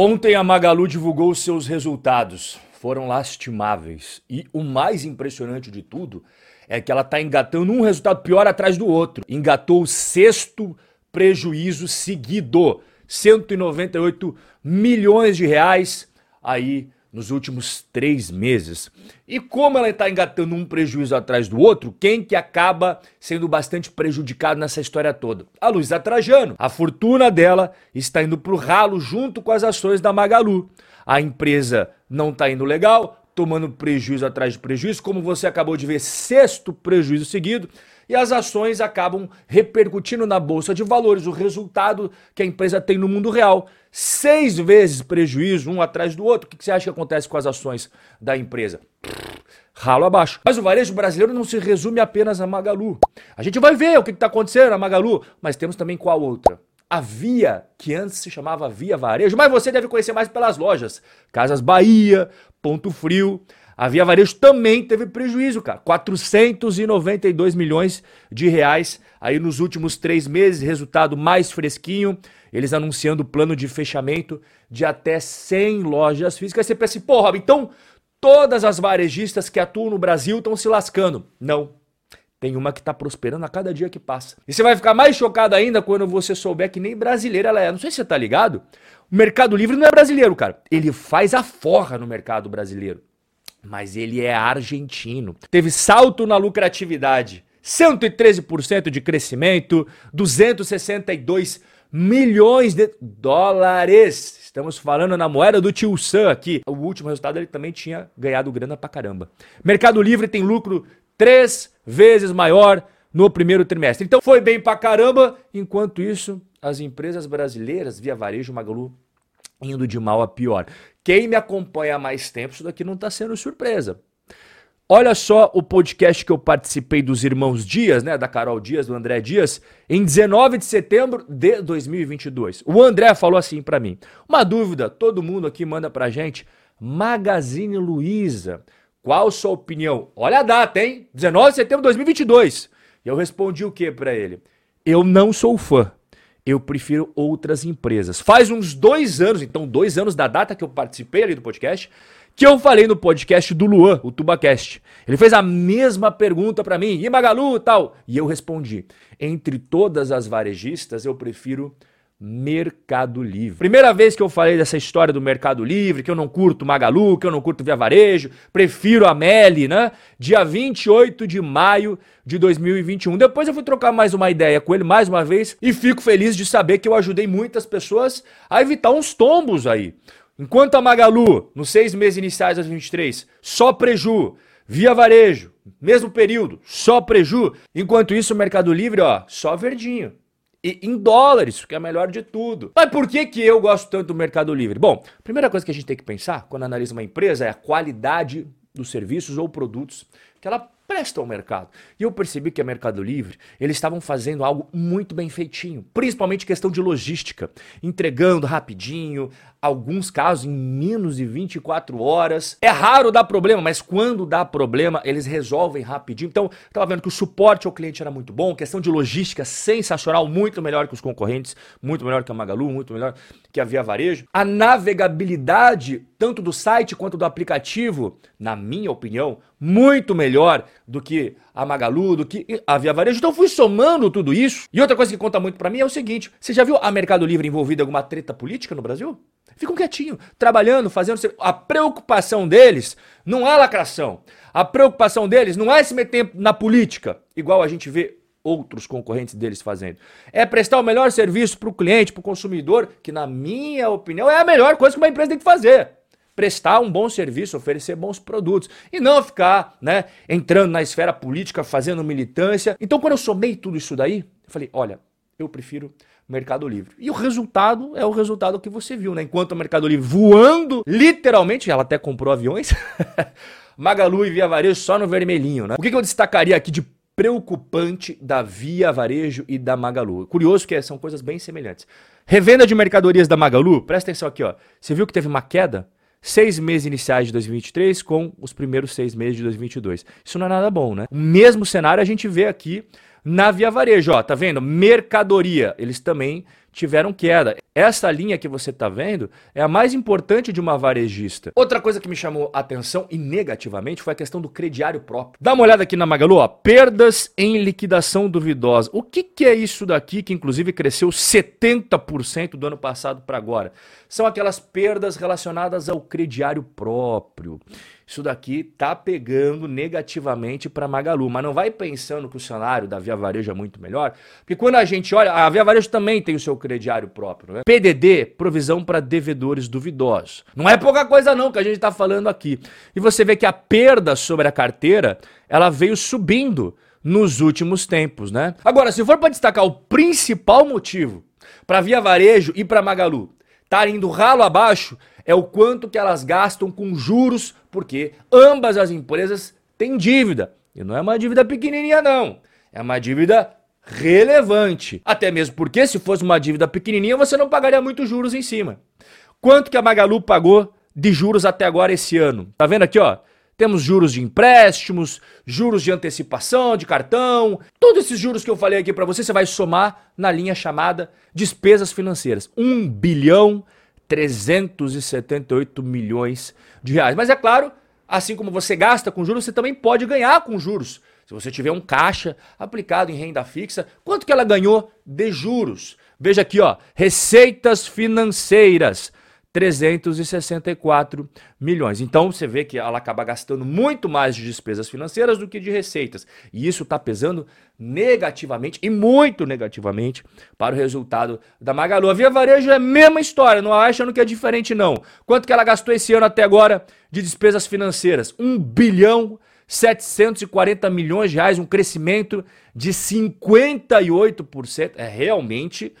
Ontem a Magalu divulgou seus resultados. Foram lastimáveis. E o mais impressionante de tudo é que ela está engatando um resultado pior atrás do outro. Engatou o sexto prejuízo seguido. 198 milhões de reais aí nos últimos três meses. E como ela está engatando um prejuízo atrás do outro, quem que acaba sendo bastante prejudicado nessa história toda? A Luísa Trajano. A fortuna dela está indo para o ralo junto com as ações da Magalu. A empresa não está indo legal, tomando prejuízo atrás de prejuízo, como você acabou de ver, sexto prejuízo seguido e as ações acabam repercutindo na bolsa de valores, o resultado que a empresa tem no mundo real. Seis vezes prejuízo, um atrás do outro. O que você acha que acontece com as ações da empresa? Ralo abaixo. Mas o varejo brasileiro não se resume apenas a Magalu. A gente vai ver o que está acontecendo na Magalu, mas temos também qual outra? a Via, que antes se chamava Via Varejo, mas você deve conhecer mais pelas lojas. Casas Bahia, Ponto Frio, a Via Varejo também teve prejuízo, cara. 492 milhões de reais aí nos últimos três meses, resultado mais fresquinho. Eles anunciando plano de fechamento de até 100 lojas físicas. Aí você pensa assim, pô, Rob, então todas as varejistas que atuam no Brasil estão se lascando. Não. Tem uma que está prosperando a cada dia que passa. E você vai ficar mais chocado ainda quando você souber que nem brasileira ela é. Não sei se você tá ligado. O Mercado Livre não é brasileiro, cara. Ele faz a forra no mercado brasileiro mas ele é argentino. Teve salto na lucratividade, 113% de crescimento, 262 milhões de dólares. Estamos falando na moeda do tio Sam aqui. O último resultado ele também tinha ganhado grana pra caramba. Mercado Livre tem lucro três vezes maior no primeiro trimestre. Então foi bem pra caramba. Enquanto isso, as empresas brasileiras, via varejo, Magalu, indo de mal a pior. Quem me acompanha há mais tempo, isso daqui não está sendo surpresa. Olha só o podcast que eu participei dos irmãos Dias, né, da Carol Dias, do André Dias, em 19 de setembro de 2022. O André falou assim para mim: "Uma dúvida, todo mundo aqui manda pra gente, Magazine Luiza, qual sua opinião? Olha a data, hein? 19 de setembro de 2022". E eu respondi o que para ele? Eu não sou fã eu prefiro outras empresas. Faz uns dois anos, então dois anos da data que eu participei ali do podcast, que eu falei no podcast do Luan, o TubaCast. Ele fez a mesma pergunta para mim, e Magalu tal? E eu respondi, entre todas as varejistas, eu prefiro Mercado Livre. Primeira vez que eu falei dessa história do Mercado Livre, que eu não curto Magalu, que eu não curto Via Varejo, prefiro a Meli, né? Dia 28 de maio de 2021. Depois eu fui trocar mais uma ideia com ele mais uma vez e fico feliz de saber que eu ajudei muitas pessoas a evitar uns tombos aí. Enquanto a Magalu, nos seis meses iniciais de 2023, só preju, Via Varejo, mesmo período, só preju. Enquanto isso, o Mercado Livre, ó, só verdinho em dólares, que é melhor de tudo. Mas por que, que eu gosto tanto do Mercado Livre? Bom, a primeira coisa que a gente tem que pensar quando analisa uma empresa é a qualidade dos serviços ou produtos que ela presta ao mercado. E eu percebi que a Mercado Livre, eles estavam fazendo algo muito bem feitinho, principalmente questão de logística, entregando rapidinho, alguns casos em menos de 24 horas. É raro dar problema, mas quando dá problema, eles resolvem rapidinho. Então, estava vendo que o suporte ao cliente era muito bom, questão de logística sensacional, muito melhor que os concorrentes, muito melhor que a Magalu, muito melhor que a Via Varejo. A navegabilidade, tanto do site quanto do aplicativo, na minha opinião, muito melhor do que a Magalu, do que a Via Varejo. Então fui somando tudo isso. E outra coisa que conta muito para mim é o seguinte: você já viu a Mercado Livre envolvida em alguma treta política no Brasil? Ficam quietinho, trabalhando, fazendo. A preocupação deles não é lacração. A preocupação deles não é se meter na política, igual a gente vê outros concorrentes deles fazendo. É prestar o melhor serviço para o cliente, para o consumidor, que, na minha opinião, é a melhor coisa que uma empresa tem que fazer prestar um bom serviço, oferecer bons produtos e não ficar, né, entrando na esfera política, fazendo militância. Então, quando eu somei tudo isso daí, eu falei, olha, eu prefiro Mercado Livre. E o resultado é o resultado que você viu, né? Enquanto o Mercado Livre voando, literalmente, ela até comprou aviões. Magalu e Via Varejo só no vermelhinho, né? O que, que eu destacaria aqui de preocupante da Via Varejo e da Magalu? Curioso que são coisas bem semelhantes. Revenda de mercadorias da Magalu, presta atenção aqui, ó. Você viu que teve uma queda? Seis meses iniciais de 2023 com os primeiros seis meses de 2022. Isso não é nada bom, né? O mesmo cenário a gente vê aqui na Via Varejo, ó, tá vendo? Mercadoria, eles também tiveram queda. Essa linha que você está vendo é a mais importante de uma varejista. Outra coisa que me chamou a atenção e negativamente foi a questão do crediário próprio. Dá uma olhada aqui na Magalu, ó, perdas em liquidação duvidosa. O que, que é isso daqui que inclusive cresceu 70% do ano passado para agora? São aquelas perdas relacionadas ao crediário próprio isso daqui tá pegando negativamente para Magalu. Mas não vai pensando que o cenário da Via Varejo é muito melhor, porque quando a gente olha, a Via Varejo também tem o seu crediário próprio, né? PDD, provisão para devedores duvidosos. Não é pouca coisa não que a gente está falando aqui. E você vê que a perda sobre a carteira, ela veio subindo nos últimos tempos, né? Agora, se for para destacar o principal motivo para Via Varejo e para Magalu estar indo ralo abaixo, é o quanto que elas gastam com juros, porque ambas as empresas têm dívida. E não é uma dívida pequenininha não, é uma dívida relevante. Até mesmo porque se fosse uma dívida pequenininha, você não pagaria muitos juros em cima. Quanto que a Magalu pagou de juros até agora esse ano? Tá vendo aqui, ó? Temos juros de empréstimos, juros de antecipação de cartão, todos esses juros que eu falei aqui para você, você vai somar na linha chamada despesas financeiras. 1 bilhão 378 milhões de reais. Mas é claro, assim como você gasta com juros, você também pode ganhar com juros. Se você tiver um caixa aplicado em renda fixa, quanto que ela ganhou de juros? Veja aqui, ó, receitas financeiras. 364 milhões. Então você vê que ela acaba gastando muito mais de despesas financeiras do que de receitas. E isso está pesando negativamente e muito negativamente para o resultado da Magalu. A Via Varejo é a mesma história, não achando que é diferente não. Quanto que ela gastou esse ano até agora de despesas financeiras? 1 bilhão 740 milhões de reais, um crescimento de 58%. É realmente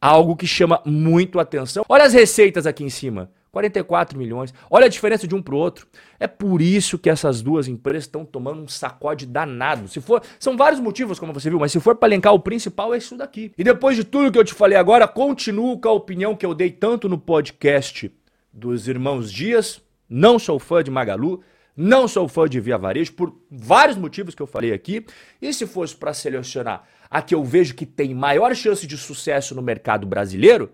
algo que chama muito atenção. Olha as receitas aqui em cima. 44 milhões. Olha a diferença de um para o outro. É por isso que essas duas empresas estão tomando um sacode danado. Se for, são vários motivos, como você viu, mas se for para elencar o principal é isso daqui. E depois de tudo que eu te falei agora, continuo com a opinião que eu dei tanto no podcast dos irmãos Dias. Não sou fã de Magalu, não sou fã de Via Varejo por vários motivos que eu falei aqui. E se fosse para selecionar a que eu vejo que tem maior chance de sucesso no mercado brasileiro,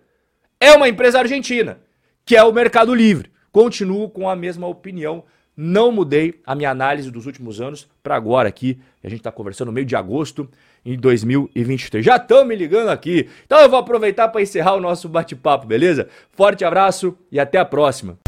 é uma empresa argentina, que é o Mercado Livre. Continuo com a mesma opinião. Não mudei a minha análise dos últimos anos para agora aqui. A gente está conversando no meio de agosto em 2023. Já estão me ligando aqui. Então eu vou aproveitar para encerrar o nosso bate-papo, beleza? Forte abraço e até a próxima.